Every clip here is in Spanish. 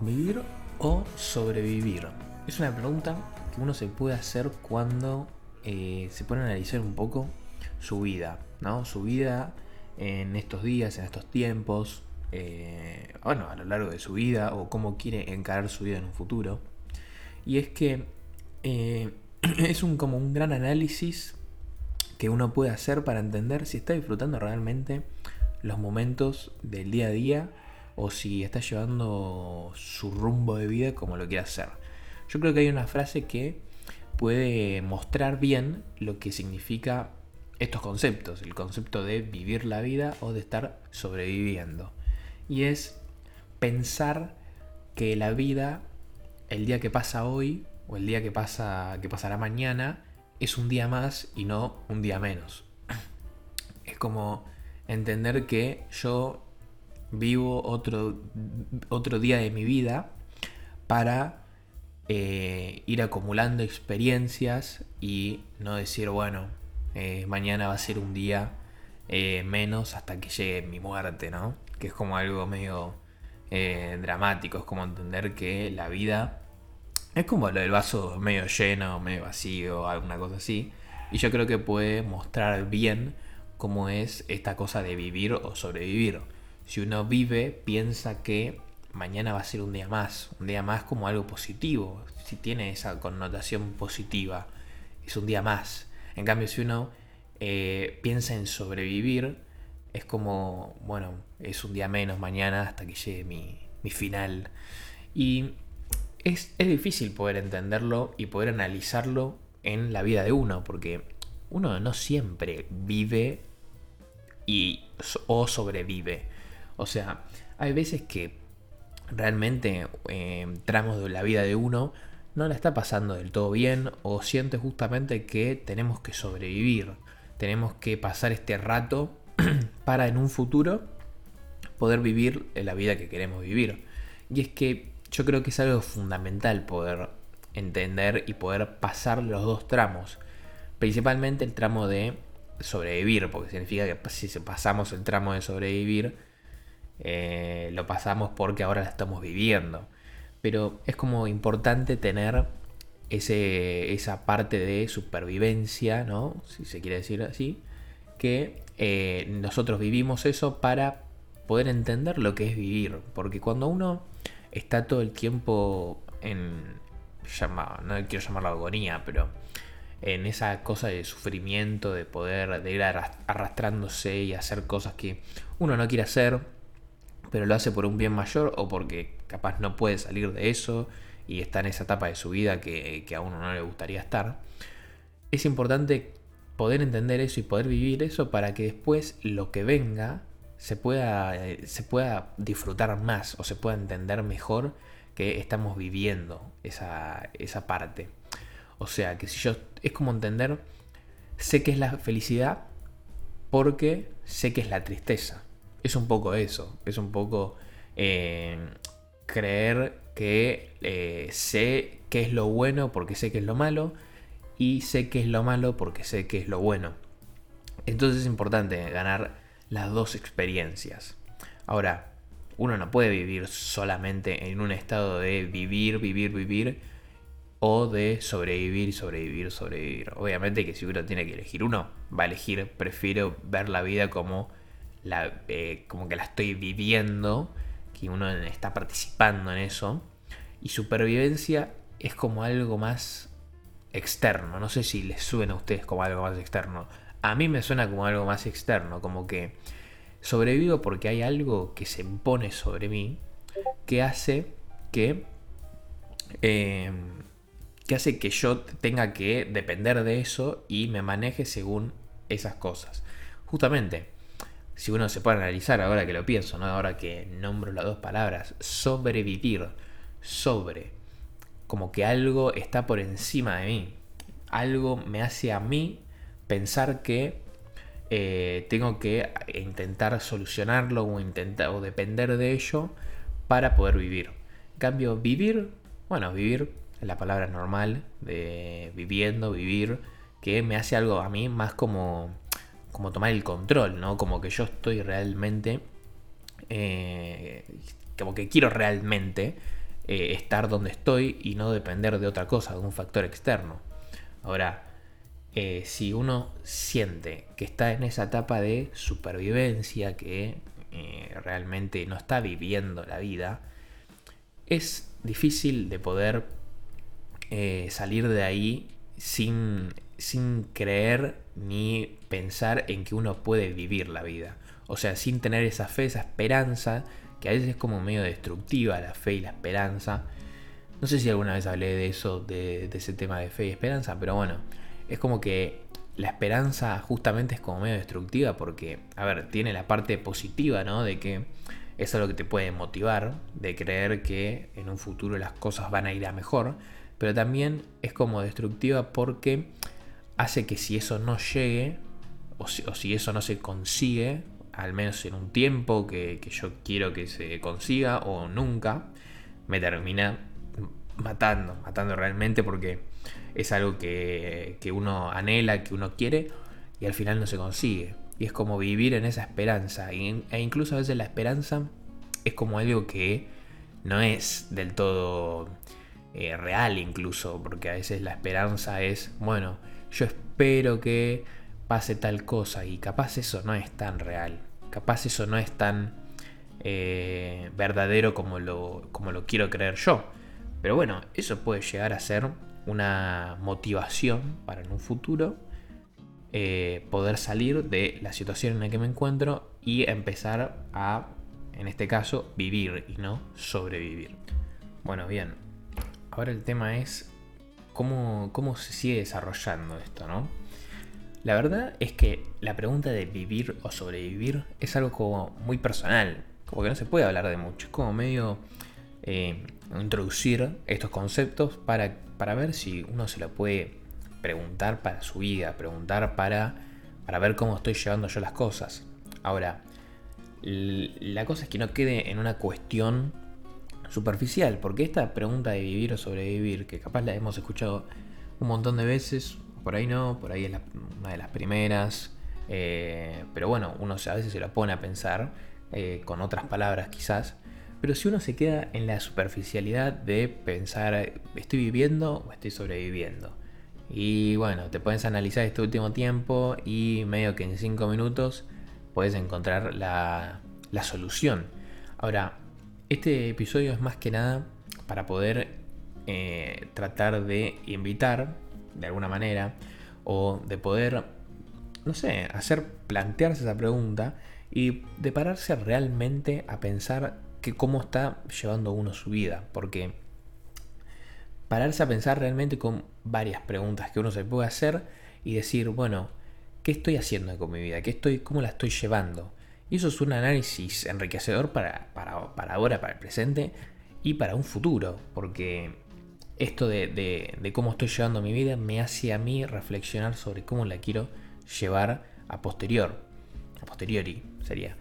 ¿Vivir o sobrevivir? Es una pregunta que uno se puede hacer cuando eh, se pone a analizar un poco su vida, ¿no? Su vida en estos días, en estos tiempos, eh, bueno, a lo largo de su vida o cómo quiere encarar su vida en un futuro. Y es que eh, es un, como un gran análisis que uno puede hacer para entender si está disfrutando realmente los momentos del día a día o si está llevando su rumbo de vida como lo quiere hacer. Yo creo que hay una frase que puede mostrar bien lo que significa estos conceptos, el concepto de vivir la vida o de estar sobreviviendo. Y es pensar que la vida, el día que pasa hoy o el día que pasa que pasará mañana es un día más y no un día menos. Es como entender que yo vivo otro, otro día de mi vida para eh, ir acumulando experiencias y no decir, bueno, eh, mañana va a ser un día eh, menos hasta que llegue mi muerte, ¿no? Que es como algo medio dramático, es como entender que la vida es como del vaso medio lleno, medio vacío, alguna cosa así. Y yo creo que puede mostrar bien cómo es esta cosa de vivir o sobrevivir. Si uno vive, piensa que mañana va a ser un día más, un día más como algo positivo, si tiene esa connotación positiva, es un día más. En cambio, si uno eh, piensa en sobrevivir, es como, bueno, es un día menos mañana hasta que llegue mi, mi final. Y es, es difícil poder entenderlo y poder analizarlo en la vida de uno, porque uno no siempre vive y, o sobrevive. O sea, hay veces que realmente eh, tramos de la vida de uno no la está pasando del todo bien o siente justamente que tenemos que sobrevivir, tenemos que pasar este rato para en un futuro poder vivir la vida que queremos vivir. Y es que yo creo que es algo fundamental poder entender y poder pasar los dos tramos. Principalmente el tramo de sobrevivir, porque significa que si pasamos el tramo de sobrevivir, eh, lo pasamos porque ahora la estamos viviendo. Pero es como importante tener ese, esa parte de supervivencia, ¿no? Si se quiere decir así, que eh, nosotros vivimos eso para poder entender lo que es vivir. Porque cuando uno está todo el tiempo en, no quiero llamarlo agonía, pero en esa cosa de sufrimiento, de poder, de ir arrastrándose y hacer cosas que uno no quiere hacer, pero lo hace por un bien mayor o porque capaz no puede salir de eso y está en esa etapa de su vida que, a uno no le gustaría estar, es importante poder entender eso y poder vivir eso para que después lo que venga se pueda, se pueda disfrutar más o se pueda entender mejor que estamos viviendo esa, esa parte. O sea, que si yo es como entender, sé que es la felicidad porque sé que es la tristeza es un poco eso, es un poco eh, creer que eh, sé qué es lo bueno porque sé que es lo malo y sé que es lo malo porque sé que es lo bueno. Entonces es importante ganar las dos experiencias. Ahora, uno no puede vivir solamente en un estado de vivir, vivir, vivir o de sobrevivir, sobrevivir, sobrevivir. Obviamente que si uno tiene que elegir uno, va a elegir, prefiero ver la vida como la, eh, como que la estoy viviendo, que uno está participando en eso. Y supervivencia es como algo más externo. No sé si les suena a ustedes como algo más externo. A mí me suena como algo más externo, como que sobrevivo porque hay algo que se impone sobre mí que hace que eh, que hace que yo tenga que depender de eso y me maneje según esas cosas. Justamente, si uno se puede analizar ahora que lo pienso, ¿no? ahora que nombro las dos palabras, sobrevivir, sobre, como que algo está por encima de mí, algo me hace a mí pensar que eh, tengo que intentar solucionarlo o, intentar, o depender de ello para poder vivir. En cambio, vivir, bueno, vivir la palabra normal de viviendo, vivir, que me hace algo a mí más como, como tomar el control, ¿no? Como que yo estoy realmente, eh, como que quiero realmente eh, estar donde estoy y no depender de otra cosa, de un factor externo. Ahora, eh, si uno siente que está en esa etapa de supervivencia, que realmente no está viviendo la vida, es difícil de poder salir de ahí sin sin creer ni pensar en que uno puede vivir la vida. O sea, sin tener esa fe, esa esperanza, que a veces es como medio destructiva la fe y la esperanza. No sé si alguna vez hablé de eso, de, ese tema de fe y esperanza, pero bueno, es como que la esperanza justamente es como medio destructiva porque, a ver, tiene la parte positiva, ¿no? De que eso es lo que te puede motivar, de creer que en un futuro las cosas van a ir a mejor, pero también es como destructiva porque hace que si eso no llegue, o si, eso no se consigue, al menos en un tiempo que, yo quiero que se consiga, o nunca, me termina matando, matando realmente porque es algo que, uno anhela, que uno quiere, y al final no se consigue. Y es como vivir en esa esperanza. E incluso a veces la esperanza es como algo que no es del todo eh, real incluso, porque a veces la esperanza es, bueno, yo espero que pase tal cosa y capaz eso no es tan real, capaz eso no es tan eh, verdadero como lo, como lo quiero creer yo. Pero bueno, eso puede llegar a ser una motivación para en un futuro eh, poder salir de la situación en la que me encuentro y empezar a, en este caso, vivir y no sobrevivir. Bueno, bien, ahora el tema es cómo, se sigue desarrollando esto, ¿no? La verdad es que la pregunta de vivir o sobrevivir es algo como muy personal, como que no se puede hablar de mucho, es como medio eh, introducir estos conceptos para, para ver si uno se lo puede preguntar para su vida, preguntar para, para ver cómo estoy llevando yo las cosas. Ahora, la cosa es que no quede en una cuestión superficial, porque esta pregunta de vivir o sobrevivir, que capaz la hemos escuchado un montón de veces, por ahí no, por ahí es una de las primeras, eh, pero bueno, uno a veces se lo pone a pensar eh, con otras palabras quizás, pero si uno se queda en la superficialidad de pensar, ¿estoy viviendo o estoy sobreviviendo? Y bueno, te puedes analizar este último tiempo y medio que en 5 minutos puedes encontrar la, la solución. Ahora, este episodio es más que nada para poder eh, tratar de invitar, de alguna manera, o de poder, no sé, hacer plantearse esa pregunta y de pararse realmente a pensar que cómo está llevando uno su vida. Porque pararse a pensar realmente con varias preguntas que uno se puede hacer y decir, bueno, ¿qué estoy haciendo con mi vida? ¿Qué estoy, ¿Cómo la estoy llevando? Y eso es un análisis enriquecedor para, para, ahora, para el presente y para un futuro, porque esto de, cómo estoy llevando mi vida me hace a mí reflexionar sobre cómo la quiero llevar a posterior, a posteriori sería.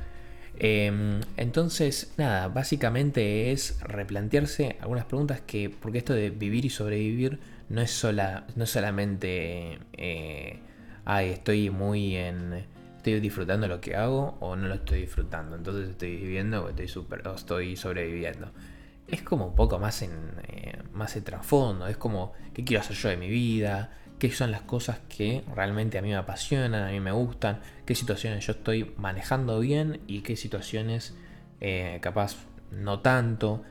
Em, entonces, nada, básicamente es replantearse algunas preguntas que, porque esto de vivir y sobrevivir no es, sola, no solamente, eh, ay, estoy muy en estoy disfrutando lo que hago o no lo estoy disfrutando. Entonces estoy viviendo o estoy, super, estoy sobreviviendo. Es como un poco más en eh, más el trasfondo. Es como qué quiero hacer yo de mi vida, qué son las cosas que realmente a mí me apasionan, a mí me gustan, qué situaciones yo estoy manejando bien y qué situaciones eh, capaz no tanto.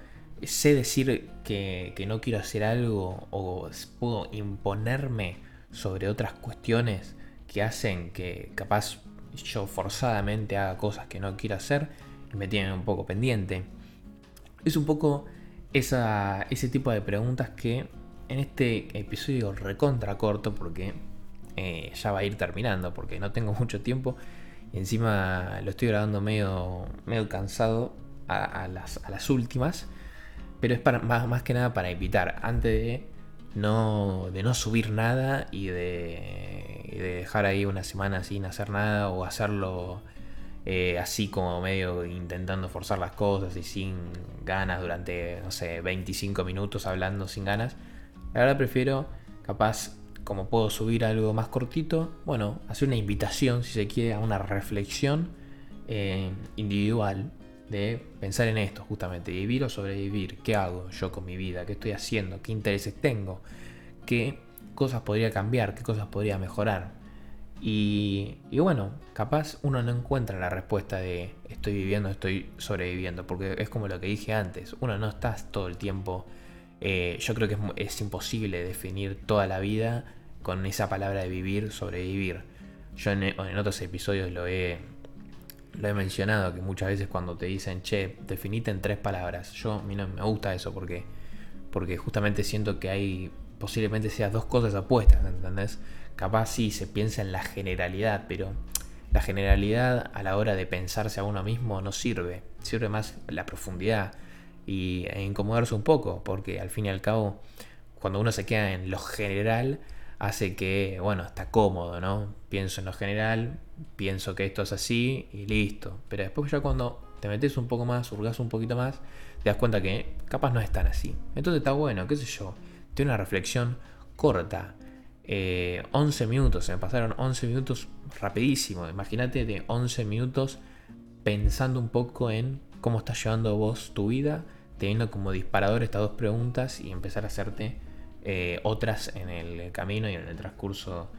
Sé decir que, que no quiero hacer algo o puedo imponerme sobre otras cuestiones que hacen que capaz yo forzadamente haga cosas que no quiero hacer y me tienen un poco pendiente. Es un poco esa, ese tipo de preguntas que en este episodio recontra corto porque eh, ya va a ir terminando porque no tengo mucho tiempo y encima lo estoy grabando medio, medio cansado a, las, a las, últimas pero es para, más, más que nada para evitar antes de no, de no subir nada y de, dejar ahí una semana sin hacer nada o hacerlo eh, así como medio intentando forzar las cosas y sin ganas durante, no sé, 25 minutos hablando sin ganas. La verdad prefiero, capaz, como puedo subir algo más cortito, bueno, hacer una invitación, si se quiere, a una reflexión eh, individual de pensar en esto, justamente, vivir o sobrevivir. ¿Qué hago yo con mi vida? ¿Qué estoy haciendo? ¿Qué intereses tengo? ¿Qué cosas podría cambiar? ¿Qué cosas podría mejorar? Y, bueno, capaz uno no encuentra la respuesta de estoy viviendo, estoy sobreviviendo, porque es como lo que dije antes, uno no está todo el tiempo, eh, yo creo que es, imposible definir toda la vida con esa palabra de vivir, sobrevivir. Yo en, otros episodios lo he, lo he mencionado, que muchas veces cuando te dicen, che, definite en tres palabras, yo a mí no me gusta eso porque, porque justamente siento que hay posiblemente sean dos cosas apuestas, ¿entendés? capaz sí se piensa en la generalidad, pero la generalidad a la hora de pensarse a uno mismo no sirve, sirve más la profundidad y, e incomodarse un poco, porque al fin y al cabo, cuando uno se queda en lo general, hace que, bueno, está cómodo, ¿no? Pienso en lo general, pienso que esto es así y listo. Pero después ya cuando te metes un poco más, hurgas un poquito más, te das cuenta que capaz no es tan así. Entonces está bueno, qué sé yo, tiene una reflexión corta, 11 eh, minutos, se me pasaron 11 minutos rapidísimo. Imagínate de 11 minutos pensando un poco en cómo estás llevando vos tu vida, teniendo como disparador estas dos preguntas y empezar a hacerte eh, otras en el camino y en el transcurso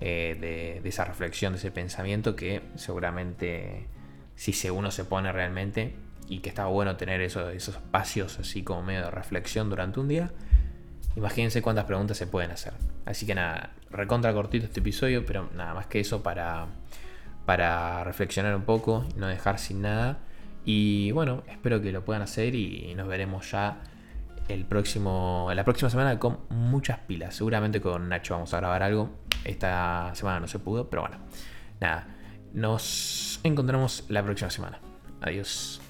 eh, de, esa reflexión, de ese pensamiento que seguramente si uno se pone realmente y que está bueno tener esos, esos espacios así como medio de reflexión durante un día, Imagínense cuántas preguntas se pueden hacer. Así que nada, recontra cortito este episodio, pero nada más que eso para, para reflexionar un poco, no dejar sin nada. Y bueno, espero que lo puedan hacer y nos veremos ya el próximo, la próxima semana con muchas pilas. Seguramente con Nacho vamos a grabar algo. Esta semana no se pudo, pero bueno. Nada, nos encontramos la próxima semana. Adiós.